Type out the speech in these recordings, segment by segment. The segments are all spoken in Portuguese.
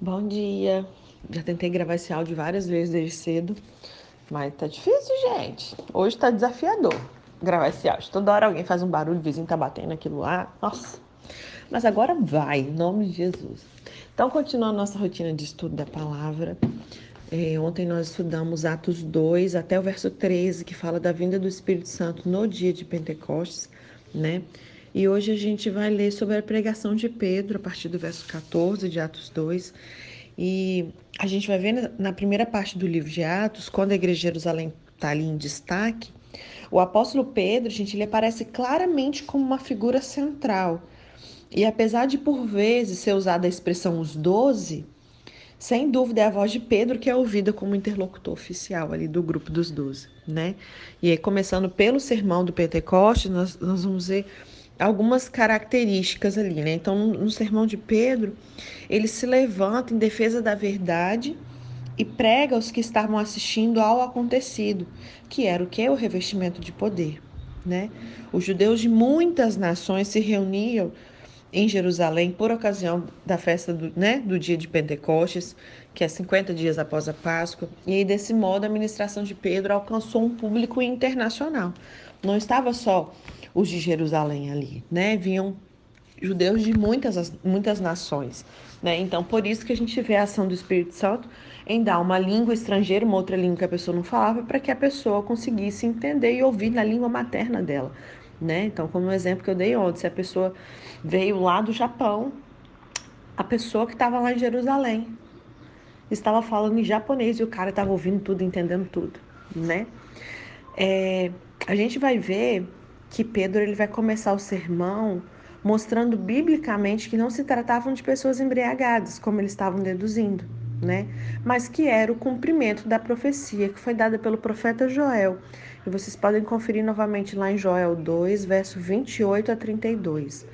Bom dia. Já tentei gravar esse áudio várias vezes desde cedo, mas tá difícil, gente. Hoje tá desafiador gravar esse áudio. Toda hora alguém faz um barulho, o vizinho tá batendo aquilo lá. Nossa. Mas agora vai, em nome de Jesus. Então, continuando nossa rotina de estudo da palavra. É, ontem nós estudamos Atos 2 até o verso 13, que fala da vinda do Espírito Santo no dia de Pentecostes, né? E hoje a gente vai ler sobre a pregação de Pedro, a partir do verso 14 de Atos 2. E a gente vai ver na primeira parte do livro de Atos, quando a igreja de Jerusalém está ali em destaque, o apóstolo Pedro, gente, ele aparece claramente como uma figura central. E apesar de por vezes ser usada a expressão os doze, sem dúvida é a voz de Pedro que é ouvida como interlocutor oficial ali do grupo dos doze, né? E aí, começando pelo sermão do Pentecostes, nós, nós vamos ver algumas características ali, né? Então, no, sermão de Pedro, ele se levanta em defesa da verdade e prega aos que estavam assistindo ao acontecido, que era o que? O revestimento de poder, né? Os judeus de muitas nações se reuniam em Jerusalém por ocasião da festa do, né, do dia de Pentecostes, que é 50 dias após a Páscoa, e aí, desse modo a ministração de Pedro alcançou um público internacional. Não estava só os de Jerusalém ali, né? Vinham judeus de muitas, muitas nações, né? Então, por isso que a gente vê a ação do Espírito Santo em dar uma língua estrangeira, uma outra língua que a pessoa não falava, para que a pessoa conseguisse entender e ouvir na língua materna dela, né? Então, como o exemplo que eu dei ontem, se a pessoa veio lá do Japão, a pessoa que estava lá em Jerusalém estava falando em japonês e o cara estava ouvindo tudo, entendendo tudo, né? É, a gente vai ver que Pedro ele vai começar o sermão mostrando biblicamente que não se tratavam de pessoas embriagadas, como eles estavam deduzindo, né? Mas que era o cumprimento da profecia que foi dada pelo profeta Joel. E vocês podem conferir novamente lá em Joel 2, verso 28 a 32.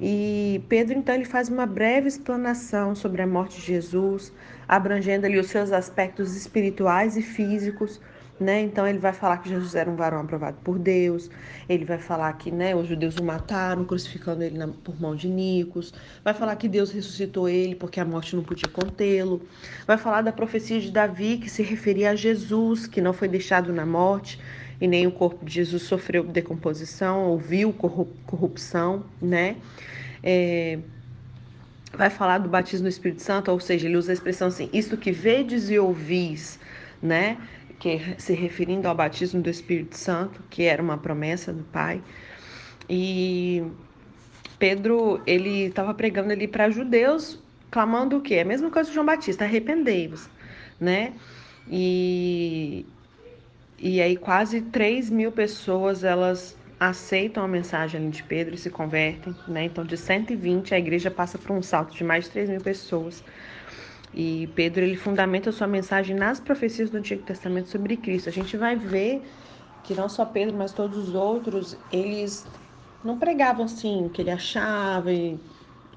E Pedro então ele faz uma breve explanação sobre a morte de Jesus, abrangendo ali os seus aspectos espirituais e físicos, né? Então ele vai falar que Jesus era um varão aprovado por Deus, ele vai falar que né, os judeus o mataram, crucificando ele na, por mão de Nicos, vai falar que Deus ressuscitou ele porque a morte não podia contê-lo, vai falar da profecia de Davi que se referia a Jesus, que não foi deixado na morte e nem o corpo de Jesus sofreu decomposição ou viu corrupção, né? É, vai falar do batismo no Espírito Santo, ou seja, ele usa a expressão assim, isto que vedes e ouvis, né? Que se referindo ao batismo do Espírito Santo, que era uma promessa do Pai. E Pedro, ele estava pregando ali para judeus, clamando o quê? A mesma coisa que João Batista, arrependei-vos, né? E, e aí quase 3 mil pessoas, elas aceitam a mensagem de Pedro e se convertem, né? Então de 120 a igreja passa por um salto de mais de 3 mil pessoas. E Pedro ele fundamenta sua mensagem nas profecias do Antigo Testamento sobre Cristo. A gente vai ver que não só Pedro, mas todos os outros, eles não pregavam assim o que ele achava e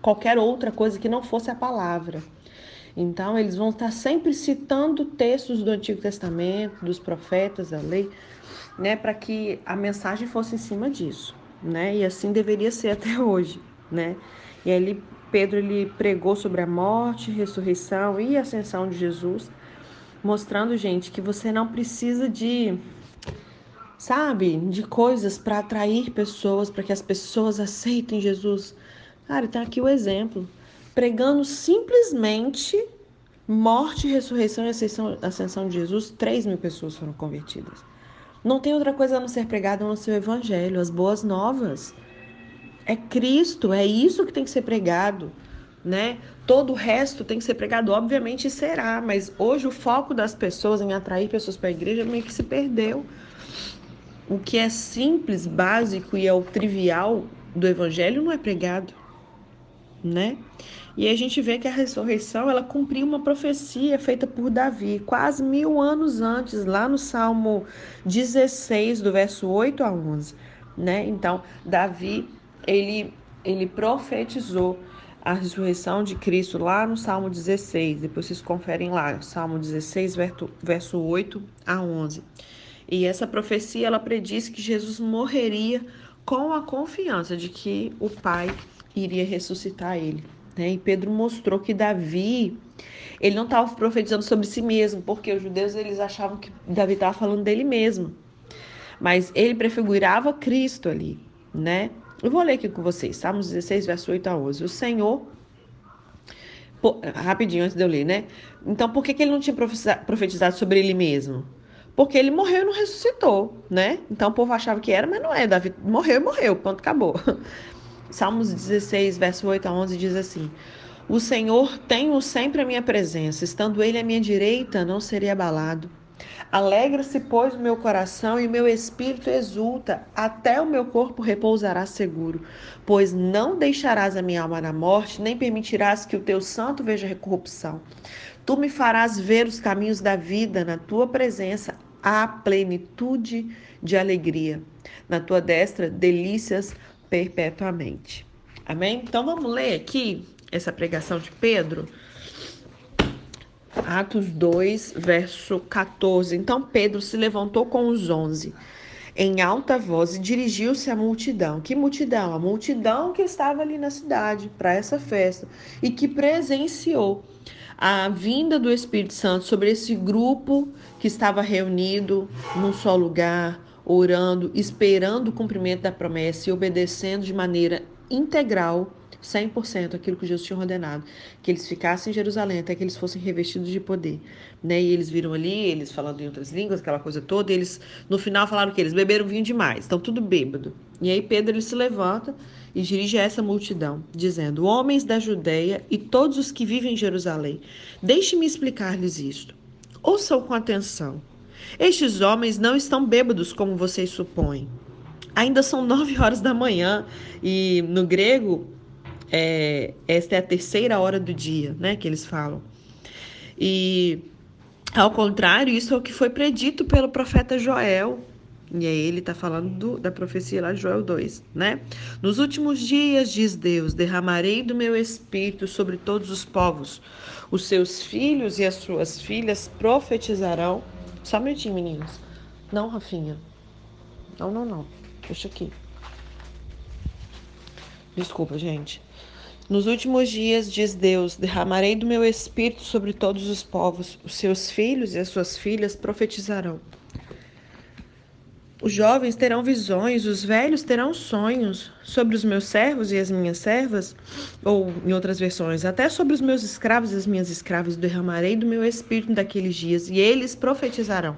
qualquer outra coisa que não fosse a palavra. Então, eles vão estar sempre citando textos do Antigo Testamento, dos profetas, da lei, né, para que a mensagem fosse em cima disso, né? E assim deveria ser até hoje, né? E ele Pedro ele pregou sobre a morte, ressurreição e ascensão de Jesus, mostrando, gente, que você não precisa de sabe, de coisas para atrair pessoas, para que as pessoas aceitem Jesus. Cara, tá aqui o exemplo. Pregando simplesmente morte, ressurreição e ascensão, ascensão de Jesus, 3 mil pessoas foram convertidas. Não tem outra coisa a não ser pregada no seu evangelho, as boas novas. É Cristo, é isso que tem que ser pregado, né? Todo o resto tem que ser pregado, obviamente será, mas hoje o foco das pessoas em atrair pessoas para a igreja meio que se perdeu. O que é simples, básico e é o trivial do evangelho não é pregado, né? E a gente vê que a ressurreição ela cumpriu uma profecia feita por Davi quase mil anos antes, lá no Salmo 16, do verso 8 a 11, né? Então, Davi ele, ele profetizou a ressurreição de Cristo lá no Salmo 16. Depois vocês conferem lá, Salmo 16, verso, verso 8 a 11. E essa profecia ela prediz que Jesus morreria com a confiança de que o Pai iria ressuscitar ele, Né? E Pedro mostrou que Davi, ele não estava profetizando sobre si mesmo, porque os judeus eles achavam que Davi estava falando dele mesmo. Mas ele prefigurava Cristo ali, né? Eu vou ler aqui com vocês, Salmos 16, verso 8 a 11. O Senhor rapidinho antes de eu ler, né? Então, por que, que ele não tinha profetizado sobre ele mesmo? Porque ele morreu e não ressuscitou, né? Então o povo achava que era, mas não é. Davi morreu e morreu, ponto, acabou. Salmos 16, verso 8 a 11 diz assim: O Senhor tem sempre a minha presença, estando ele à minha direita, não seria abalado. Alegra-se, pois, o meu coração e o meu espírito exulta, até o meu corpo repousará seguro, pois não deixarás a minha alma na morte, nem permitirás que o teu santo veja corrupção. Tu me farás ver os caminhos da vida, na tua presença há plenitude de alegria. Na tua destra, delícias perpetuamente. Amém? Então vamos ler aqui essa pregação de Pedro. Atos 2, verso 14. Então Pedro se levantou com os onze em alta voz e dirigiu-se à multidão. Que multidão? A multidão que estava ali na cidade para essa festa e que presenciou a vinda do Espírito Santo sobre esse grupo que estava reunido num só lugar, orando, esperando o cumprimento da promessa e obedecendo de maneira integral 100% aquilo que Jesus tinha ordenado, que eles ficassem em Jerusalém até que eles fossem revestidos de poder, né? E eles viram ali, eles falando em outras línguas, aquela coisa toda, eles no final falaram que eles beberam vinho demais, estão tudo bêbado. E aí Pedro ele se levanta e dirige a essa multidão, dizendo: Homens da Judéia e todos os que vivem em Jerusalém, deixe-me explicar-lhes isto. Ouçam com atenção. Estes homens não estão bêbados como vocês supõem. Ainda são nove horas da manhã e no grego é, esta é a terceira hora do dia, né, que eles falam. E ao contrário, isso é o que foi predito pelo profeta Joel. E aí ele está falando do, da profecia lá de Joel 2, né? Nos últimos dias, diz Deus, derramarei do meu espírito sobre todos os povos. Os seus filhos e as suas filhas profetizarão. Só um minutinho, meninos. Não, Rafinha. Não, não, não. Deixa aqui. Desculpa, gente. Nos últimos dias, diz Deus, derramarei do meu espírito sobre todos os povos. Os seus filhos e as suas filhas profetizarão. Os jovens terão visões, os velhos terão sonhos. Sobre os meus servos e as minhas servas, ou em outras versões, até sobre os meus escravos e as minhas escravas, derramarei do meu espírito daqueles dias, e eles profetizarão.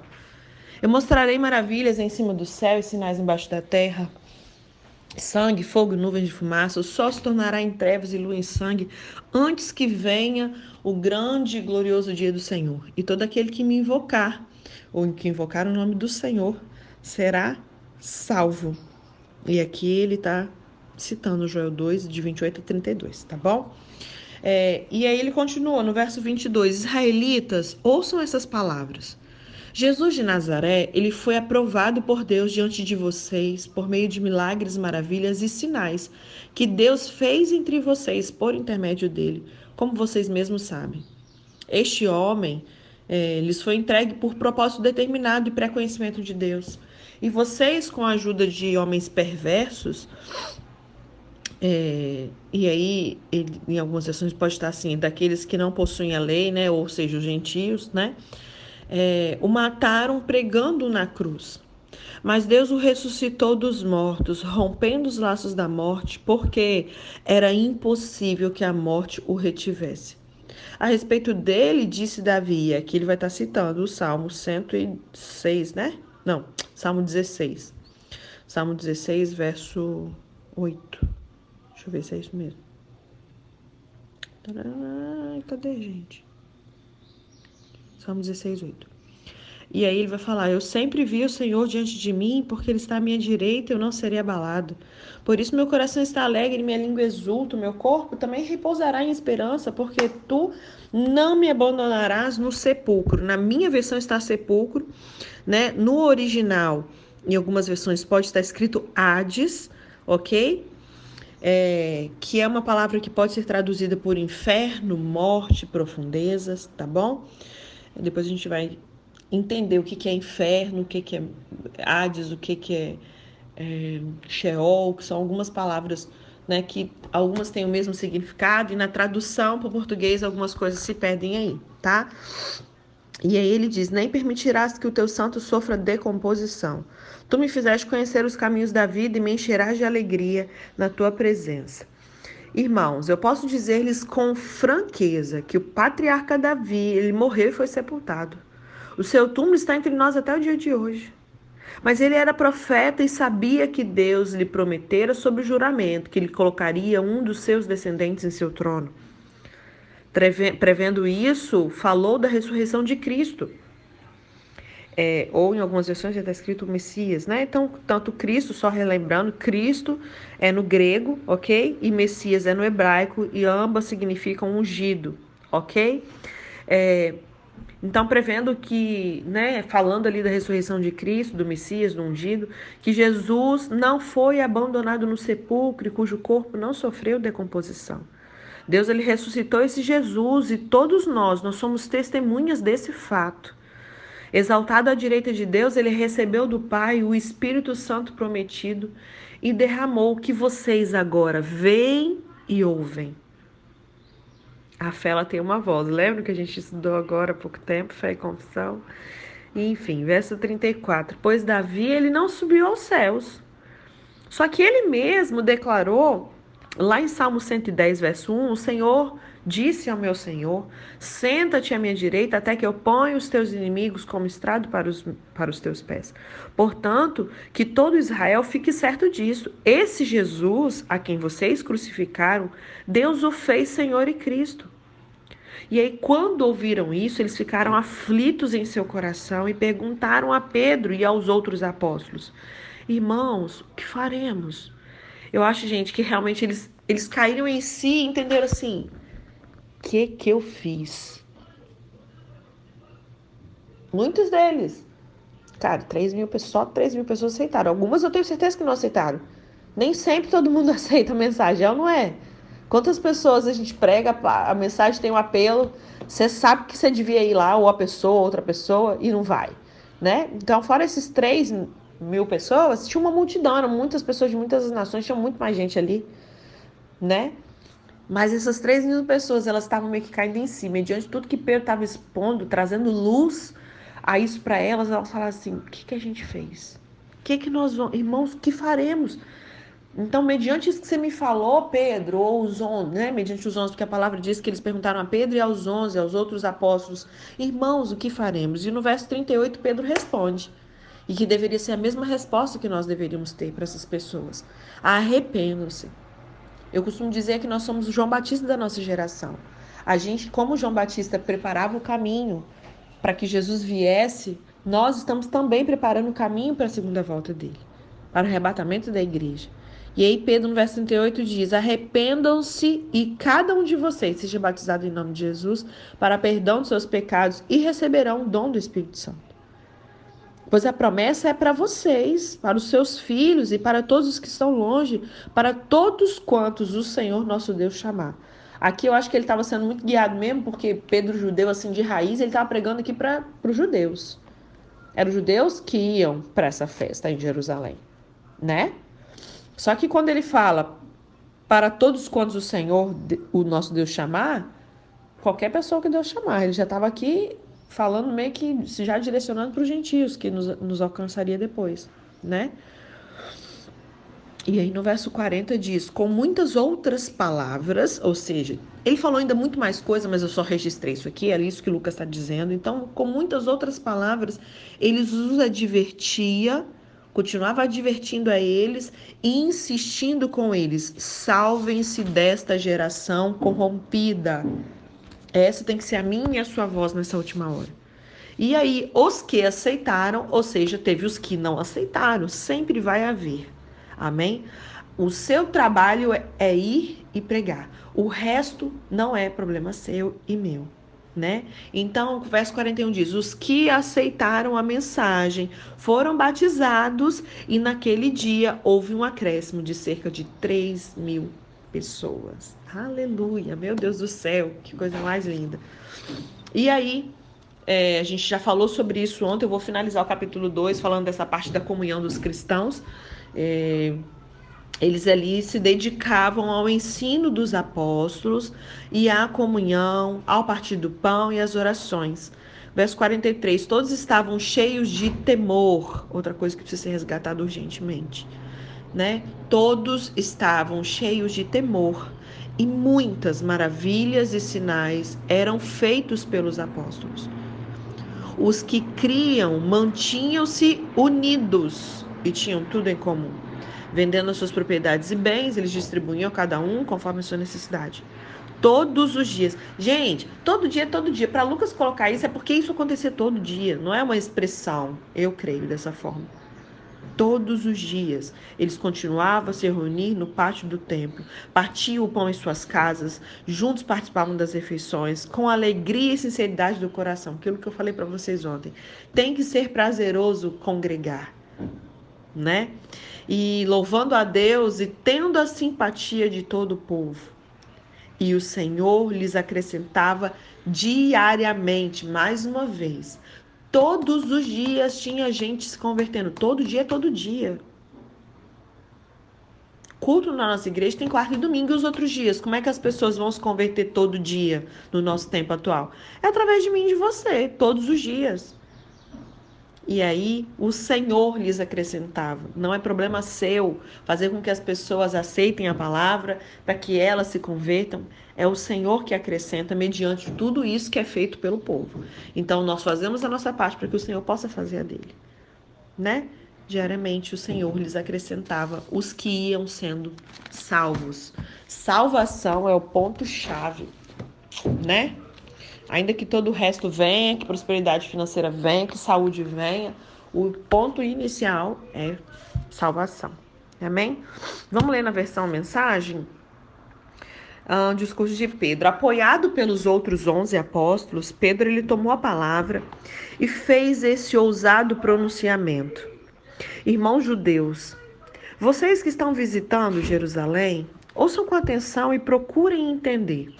Eu mostrarei maravilhas em cima do céu e sinais embaixo da terra sangue, fogo, nuvens de fumaça, o sol se tornará em trevas e lua em sangue, antes que venha o grande e glorioso dia do Senhor. E todo aquele que me invocar, ou que invocar o nome do Senhor, será salvo. E aqui ele está citando Joel 2, de 28 a 32, tá bom? É, e aí ele continua no verso 22: Israelitas, ouçam essas palavras. Jesus de Nazaré, ele foi aprovado por Deus diante de vocês por meio de milagres, maravilhas e sinais que Deus fez entre vocês por intermédio dele, como vocês mesmos sabem. Este homem é, lhes foi entregue por propósito determinado e pré-conhecimento de Deus. E vocês, com a ajuda de homens perversos, é, e aí, ele, em algumas versões pode estar assim, daqueles que não possuem a lei, né, ou seja, os gentios, né, é, o mataram pregando na cruz. Mas Deus o ressuscitou dos mortos, rompendo os laços da morte, porque era impossível que a morte o retivesse. A respeito dele, disse Davi, aqui ele vai estar citando o Salmo 106, né? Não, Salmo 16. Salmo 16, verso 8. Deixa eu ver se é isso mesmo. Cadê, gente? Salmo 16, 8. E aí ele vai falar: Eu sempre vi o Senhor diante de mim, porque Ele está à minha direita, eu não serei abalado. Por isso meu coração está alegre, minha língua exulta, meu corpo também repousará em esperança, porque tu não me abandonarás no sepulcro. Na minha versão está sepulcro, né? No original, em algumas versões pode estar escrito Hades, ok? É, que é uma palavra que pode ser traduzida por inferno, morte, profundezas, tá bom? Depois a gente vai entender o que, que é inferno, o que, que é Hades, o que, que é, é Sheol, que são algumas palavras né, que algumas têm o mesmo significado e na tradução para o português algumas coisas se perdem aí, tá? E aí ele diz: Nem permitirás que o teu santo sofra decomposição. Tu me fizeste conhecer os caminhos da vida e me encherás de alegria na tua presença. Irmãos, eu posso dizer-lhes com franqueza que o patriarca Davi, ele morreu e foi sepultado. O seu túmulo está entre nós até o dia de hoje. Mas ele era profeta e sabia que Deus lhe prometera sob juramento que ele colocaria um dos seus descendentes em seu trono. Prevendo isso, falou da ressurreição de Cristo. É, ou em algumas versões já está escrito Messias, né? Então, tanto Cristo, só relembrando, Cristo é no grego, ok? E Messias é no hebraico, e ambas significam ungido, ok? É, então, prevendo que, né, falando ali da ressurreição de Cristo, do Messias, do ungido, que Jesus não foi abandonado no sepulcro, cujo corpo não sofreu decomposição. Deus ele ressuscitou esse Jesus e todos nós, nós somos testemunhas desse fato. Exaltado à direita de Deus, ele recebeu do Pai o Espírito Santo prometido e derramou que vocês agora veem e ouvem. A fé ela tem uma voz. Lembra que a gente estudou agora há pouco tempo, fé e confissão? Enfim, verso 34. Pois Davi ele não subiu aos céus. Só que ele mesmo declarou, lá em Salmo 110, verso 1, o Senhor disse ao meu Senhor: Senta-te à minha direita até que eu ponha os teus inimigos como estrado para os, para os teus pés. Portanto, que todo Israel fique certo disso. Esse Jesus, a quem vocês crucificaram, Deus o fez Senhor e Cristo. E aí, quando ouviram isso, eles ficaram aflitos em seu coração e perguntaram a Pedro e aos outros apóstolos: Irmãos, o que faremos? Eu acho, gente, que realmente eles, eles caíram em si e entenderam assim: que que eu fiz? Muitos deles. Cara, 3 mil pessoas, só 3 mil pessoas aceitaram. Algumas eu tenho certeza que não aceitaram. Nem sempre todo mundo aceita a mensagem, é não é? Quantas pessoas a gente prega, a mensagem tem um apelo, você sabe que você devia ir lá, ou a pessoa, outra pessoa, e não vai, né? Então, fora esses 3 mil pessoas, tinha uma multidão, eram muitas pessoas de muitas nações, tinha muito mais gente ali, né? Mas essas 3 mil pessoas, elas estavam meio que caindo em si, mediante tudo que Pedro estava expondo, trazendo luz a isso para elas, elas falaram assim: o que, que a gente fez? O que, que nós vamos, irmãos, o que faremos? Então, mediante isso que você me falou, Pedro, ou os onze, né? Mediante os onze, porque a palavra diz que eles perguntaram a Pedro e aos onze, aos outros apóstolos, irmãos, o que faremos? E no verso 38, Pedro responde. E que deveria ser a mesma resposta que nós deveríamos ter para essas pessoas. Arrependam-se. Eu costumo dizer que nós somos o João Batista da nossa geração. A gente, como João Batista preparava o caminho para que Jesus viesse, nós estamos também preparando o caminho para a segunda volta dele, para o arrebatamento da igreja. E aí Pedro no verso 38 diz: Arrependam-se e cada um de vocês seja batizado em nome de Jesus para perdão dos seus pecados e receberão o dom do Espírito Santo. Pois a promessa é para vocês, para os seus filhos e para todos os que estão longe, para todos quantos o Senhor nosso Deus chamar. Aqui eu acho que ele estava sendo muito guiado mesmo, porque Pedro, judeu assim de raiz, ele estava pregando aqui para os judeus. Eram os judeus que iam para essa festa em Jerusalém, né? Só que quando ele fala para todos quantos o Senhor, o nosso Deus chamar, qualquer pessoa que Deus chamar, ele já estava aqui falando meio que já direcionando para os gentios que nos, nos alcançaria depois, né? E aí no verso 40 diz: com muitas outras palavras, ou seja, ele falou ainda muito mais coisa, mas eu só registrei isso aqui, era isso que Lucas está dizendo. Então, com muitas outras palavras, ele os advertia continuava advertindo a eles e insistindo com eles: salvem-se desta geração corrompida. Essa tem que ser a minha e a sua voz nessa última hora. E aí, os que aceitaram, ou seja, teve os que não aceitaram, sempre vai haver. Amém? O seu trabalho é, é ir e pregar. O resto não é problema seu e meu né? Então, o verso 41 diz: Os que aceitaram a mensagem foram batizados, e naquele dia houve um acréscimo de cerca de 3 mil pessoas. Aleluia! Meu Deus do céu, que coisa mais linda. E aí, é, a gente já falou sobre isso ontem, eu vou finalizar o capítulo 2 falando dessa parte da comunhão dos cristãos. É, eles ali se dedicavam ao ensino dos apóstolos e à comunhão, ao partir do pão e às orações. Verso 43: Todos estavam cheios de temor, outra coisa que precisa ser resgatada urgentemente. Né? Todos estavam cheios de temor e muitas maravilhas e sinais eram feitos pelos apóstolos. Os que criam mantinham-se unidos e tinham tudo em comum. Vendendo as suas propriedades e bens, eles distribuíam cada um conforme a sua necessidade. Todos os dias. Gente, todo dia, todo dia. Para Lucas colocar isso é porque isso acontecia todo dia. Não é uma expressão. Eu creio dessa forma todos os dias. Eles continuavam a se reunir no pátio do templo, partiam o pão em suas casas, juntos participavam das refeições, com alegria e sinceridade do coração. Aquilo que eu falei para vocês ontem. Tem que ser prazeroso congregar, né? E louvando a Deus e tendo a simpatia de todo o povo. E o Senhor lhes acrescentava diariamente, mais uma vez, Todos os dias tinha gente se convertendo. Todo dia, todo dia. Culto na nossa igreja tem quarta e domingo e os outros dias. Como é que as pessoas vão se converter todo dia no nosso tempo atual? É através de mim e de você, todos os dias. E aí o Senhor lhes acrescentava. Não é problema seu fazer com que as pessoas aceitem a palavra para que elas se convertam. É o Senhor que acrescenta mediante tudo isso que é feito pelo povo. Então nós fazemos a nossa parte para que o Senhor possa fazer a dele, né? Diariamente o Senhor lhes acrescentava os que iam sendo salvos. Salvação é o ponto chave, né? Ainda que todo o resto venha, que prosperidade financeira venha, que saúde venha, o ponto inicial é salvação. Amém? Vamos ler na versão mensagem? Uh, discurso de Pedro. Apoiado pelos outros onze apóstolos, Pedro ele tomou a palavra e fez esse ousado pronunciamento. Irmãos judeus, vocês que estão visitando Jerusalém, ouçam com atenção e procurem entender.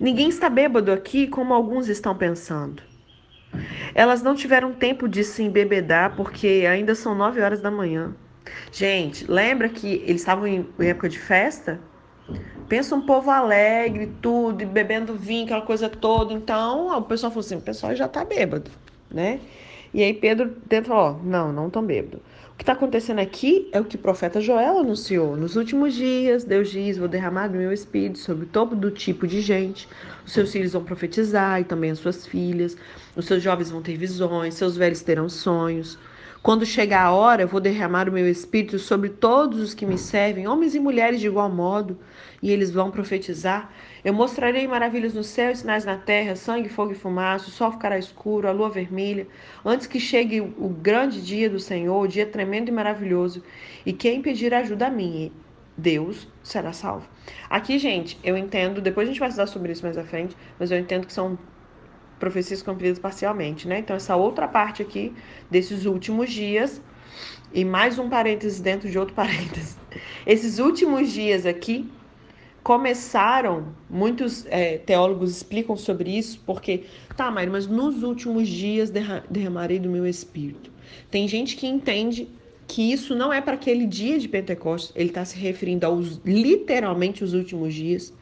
Ninguém está bêbado aqui como alguns estão pensando. Elas não tiveram tempo de se embebedar porque ainda são nove horas da manhã. Gente, lembra que eles estavam em época de festa? Pensa um povo alegre, tudo, e bebendo vinho, aquela coisa toda. Então, o pessoal falou assim: o pessoal já está bêbado, né? E aí Pedro falou: não, não estão bêbado. O que está acontecendo aqui é o que o profeta Joel anunciou. Nos últimos dias, Deus diz: Vou derramar do meu espírito sobre todo do tipo de gente. Os seus filhos vão profetizar e também as suas filhas. Os seus jovens vão ter visões, seus velhos terão sonhos. Quando chegar a hora, vou derramar o meu espírito sobre todos os que me servem, homens e mulheres de igual modo, e eles vão profetizar. Eu mostrarei maravilhas no céu e sinais na terra, sangue, fogo e fumaça, o sol ficará escuro, a lua vermelha, antes que chegue o grande dia do Senhor, o dia tremendo e maravilhoso. E quem pedir ajuda a mim, Deus será salvo. Aqui, gente, eu entendo, depois a gente vai estudar sobre isso mais à frente, mas eu entendo que são profecias cumpridas parcialmente, né? Então, essa outra parte aqui, desses últimos dias, e mais um parênteses dentro de outro parênteses. Esses últimos dias aqui começaram, muitos é, teólogos explicam sobre isso, porque, tá, mas nos últimos dias derramarei do meu espírito. Tem gente que entende que isso não é para aquele dia de Pentecostes, ele está se referindo aos literalmente os últimos dias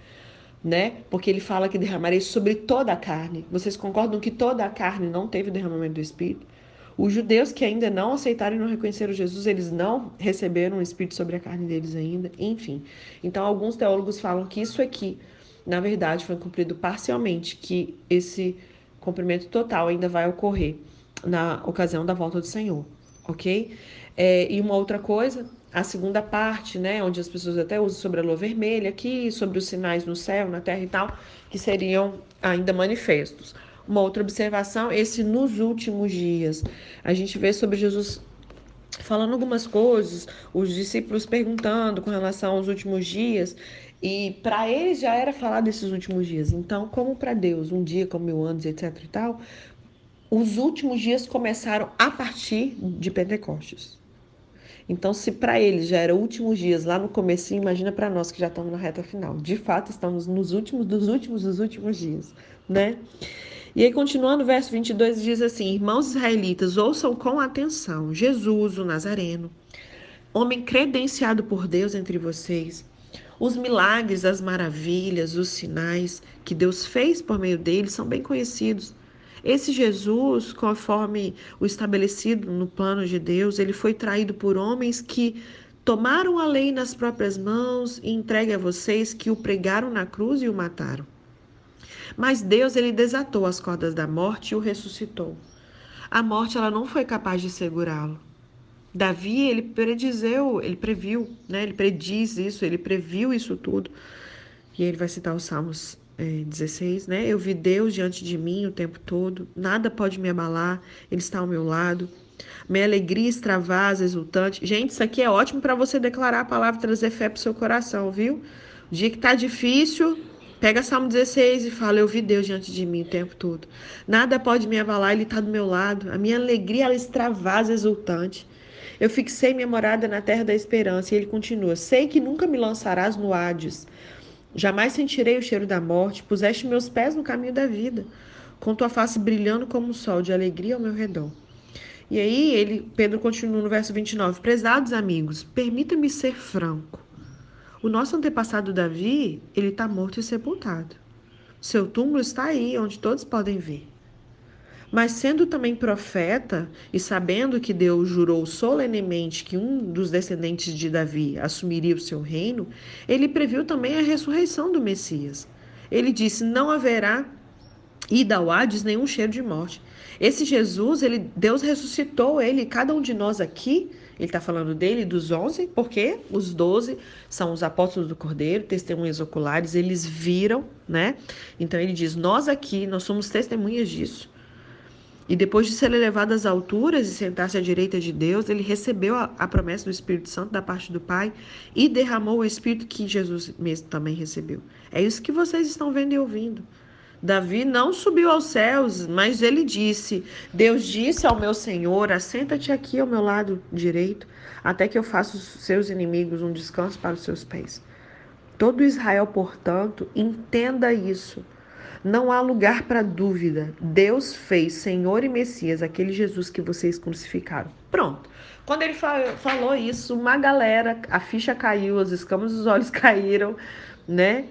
né? Porque ele fala que derramarei sobre toda a carne. Vocês concordam que toda a carne não teve o derramamento do Espírito? Os judeus que ainda não aceitaram e não reconheceram Jesus, eles não receberam o Espírito sobre a carne deles ainda, enfim. Então, alguns teólogos falam que isso aqui, na verdade, foi cumprido parcialmente, que esse cumprimento total ainda vai ocorrer na ocasião da volta do Senhor, ok? É, e uma outra coisa a segunda parte, né, onde as pessoas até usam sobre a lua vermelha aqui, sobre os sinais no céu, na terra e tal, que seriam ainda manifestos. Uma outra observação, esse nos últimos dias, a gente vê sobre Jesus falando algumas coisas, os discípulos perguntando com relação aos últimos dias, e para eles já era falado desses últimos dias. Então, como para Deus, um dia como mil anos, etc e tal, os últimos dias começaram a partir de Pentecostes. Então, se para eles já era últimos dias lá no começo, imagina para nós que já estamos na reta final. De fato, estamos nos últimos dos últimos dos últimos dias, né? E aí, continuando, o verso 22 diz assim: Irmãos israelitas, ouçam com atenção. Jesus, o Nazareno, homem credenciado por Deus entre vocês. Os milagres, as maravilhas, os sinais que Deus fez por meio dele são bem conhecidos. Esse Jesus, conforme o estabelecido no plano de Deus, ele foi traído por homens que tomaram a lei nas próprias mãos e entregue a vocês que o pregaram na cruz e o mataram. Mas Deus ele desatou as cordas da morte e o ressuscitou. A morte ela não foi capaz de segurá-lo. Davi, ele predizeu, ele previu, né? Ele prediz isso, ele previu isso tudo. E ele vai citar os Salmos é, 16, né? Eu vi Deus diante de mim o tempo todo, nada pode me abalar, Ele está ao meu lado. Minha alegria extravasa, exultante. Gente, isso aqui é ótimo para você declarar a palavra trazer fé para seu coração, viu? O dia que tá difícil, pega Salmo 16 e fala: Eu vi Deus diante de mim o tempo todo. Nada pode me abalar, Ele está do meu lado. A minha alegria, ela extravasa, exultante. Eu fixei minha morada na terra da esperança. E ele continua: Sei que nunca me lançarás no Hades. Jamais sentirei o cheiro da morte. Puseste meus pés no caminho da vida, com tua face brilhando como o sol, de alegria ao meu redor. E aí ele, Pedro continua no verso 29. Prezados amigos, permita-me ser franco. O nosso antepassado Davi, ele está morto e sepultado. Seu túmulo está aí, onde todos podem ver. Mas sendo também profeta e sabendo que Deus jurou solenemente que um dos descendentes de Davi assumiria o seu reino, ele previu também a ressurreição do Messias. Ele disse: Não haverá ida ao Hades nenhum cheiro de morte. Esse Jesus, ele, Deus ressuscitou ele, cada um de nós aqui, ele está falando dele, dos onze, porque os doze são os apóstolos do Cordeiro, testemunhas oculares, eles viram, né? Então ele diz: Nós aqui, nós somos testemunhas disso. E depois de ser elevado às alturas e sentar-se à direita de Deus, ele recebeu a, a, promessa do Espírito Santo da parte do Pai e derramou o Espírito que Jesus mesmo também recebeu. É isso que vocês estão vendo e ouvindo. Davi não subiu aos céus, mas ele disse: Deus disse ao meu Senhor: Assenta-te aqui ao meu lado direito, até que eu faça os seus inimigos um descanso para os seus pés. Todo Israel, portanto, entenda isso. Não há lugar para dúvida. Deus fez Senhor e Messias, aquele Jesus que vocês crucificaram. Pronto. Quando ele falou isso, uma galera, a ficha caiu, as escamas dos olhos caíram, né?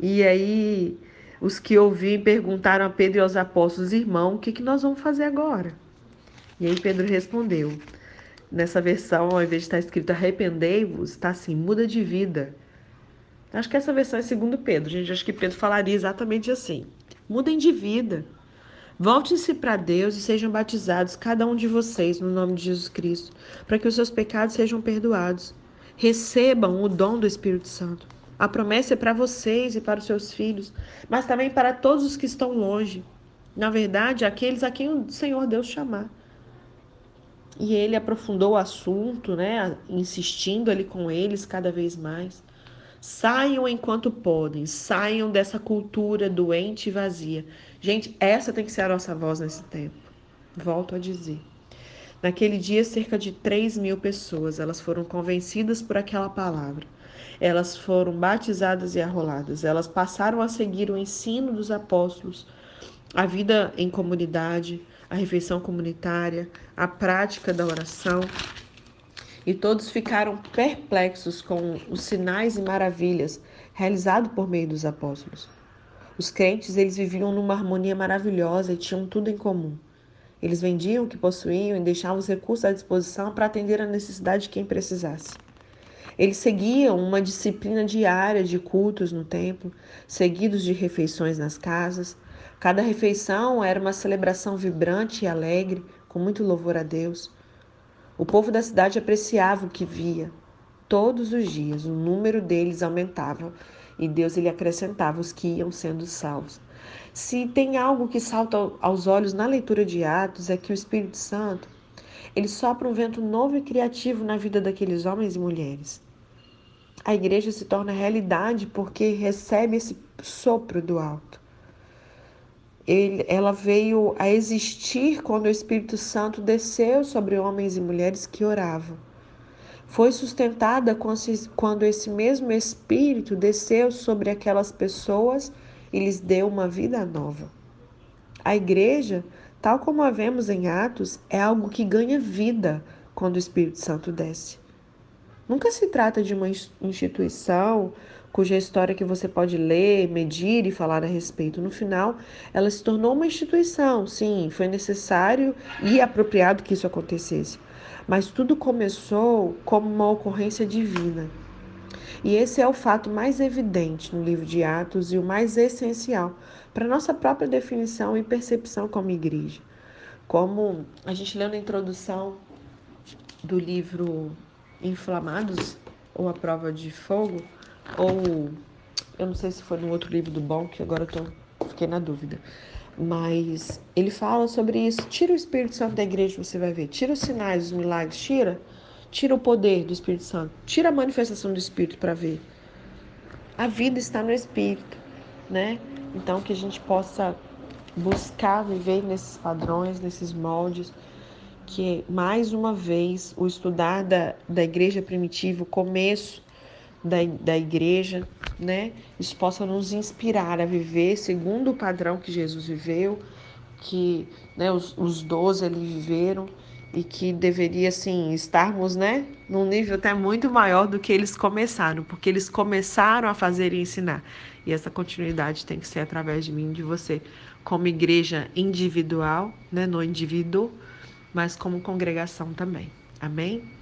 E aí os que ouviram perguntaram a Pedro e aos apóstolos, irmão, o que, que nós vamos fazer agora? E aí Pedro respondeu. Nessa versão, ao invés de estar escrito arrependei-vos, está assim, muda de vida. Acho que essa versão é segundo Pedro, gente. Acho que Pedro falaria exatamente assim. Mudem de vida. Volte-se para Deus e sejam batizados, cada um de vocês, no nome de Jesus Cristo, para que os seus pecados sejam perdoados. Recebam o dom do Espírito Santo. A promessa é para vocês e para os seus filhos, mas também para todos os que estão longe. Na verdade, aqueles a quem o Senhor Deus chamar. E ele aprofundou o assunto, né, insistindo ali com eles cada vez mais. Saiam enquanto podem, saiam dessa cultura doente e vazia. Gente, essa tem que ser a nossa voz nesse tempo. Volto a dizer. Naquele dia, cerca de 3 mil pessoas, elas foram convencidas por aquela palavra. Elas foram batizadas e arroladas. Elas passaram a seguir o ensino dos apóstolos, a vida em comunidade, a refeição comunitária, a prática da oração e todos ficaram perplexos com os sinais e maravilhas realizados por meio dos apóstolos. Os crentes, eles viviam numa harmonia maravilhosa e tinham tudo em comum. Eles vendiam o que possuíam e deixavam os recursos à disposição para atender a necessidade de quem precisasse. Eles seguiam uma disciplina diária de cultos no templo, seguidos de refeições nas casas. Cada refeição era uma celebração vibrante e alegre, com muito louvor a Deus. O povo da cidade apreciava o que via. Todos os dias o número deles aumentava e Deus lhe acrescentava os que iam sendo salvos. Se tem algo que salta aos olhos na leitura de Atos é que o Espírito Santo ele sopra um vento novo e criativo na vida daqueles homens e mulheres. A igreja se torna realidade porque recebe esse sopro do alto ele, ela veio a existir quando o Espírito Santo desceu sobre homens e mulheres que oravam. Foi sustentada quando esse mesmo Espírito desceu sobre aquelas pessoas e lhes deu uma vida nova. A igreja, tal como a vemos em Atos, é algo que ganha vida quando o Espírito Santo desce. Nunca se trata de uma instituição cuja história que você pode ler, medir e falar a respeito. No final, ela se tornou uma instituição. Sim, foi necessário e apropriado que isso acontecesse. Mas tudo começou como uma ocorrência divina. E esse é o fato mais evidente no livro de Atos e o mais essencial para nossa própria definição e percepção como igreja. Como a gente leu na introdução do livro Inflamados, ou A Prova de Fogo, ou eu não sei se foi no outro livro do Bom, que agora eu tô, fiquei na dúvida. Mas ele fala sobre isso. Tira o Espírito Santo da igreja, você vai ver. Tira os sinais, os milagres, tira. Tira o poder do Espírito Santo. Tira a manifestação do Espírito para ver. A vida está no Espírito, né? Então que a gente possa buscar viver nesses padrões, nesses moldes, que mais uma vez o estudar da, da igreja primitiva, o começo da, da igreja, né? Isso possa nos inspirar a viver segundo o padrão que Jesus viveu, que né, os, os 12 ali viveram e que deveria assim estarmos, né, num nível até muito maior do que eles começaram, porque eles começaram a fazer e ensinar. E essa continuidade tem que ser através de mim, de você, como igreja individual, né, no indivíduo, mas como congregação também. Amém?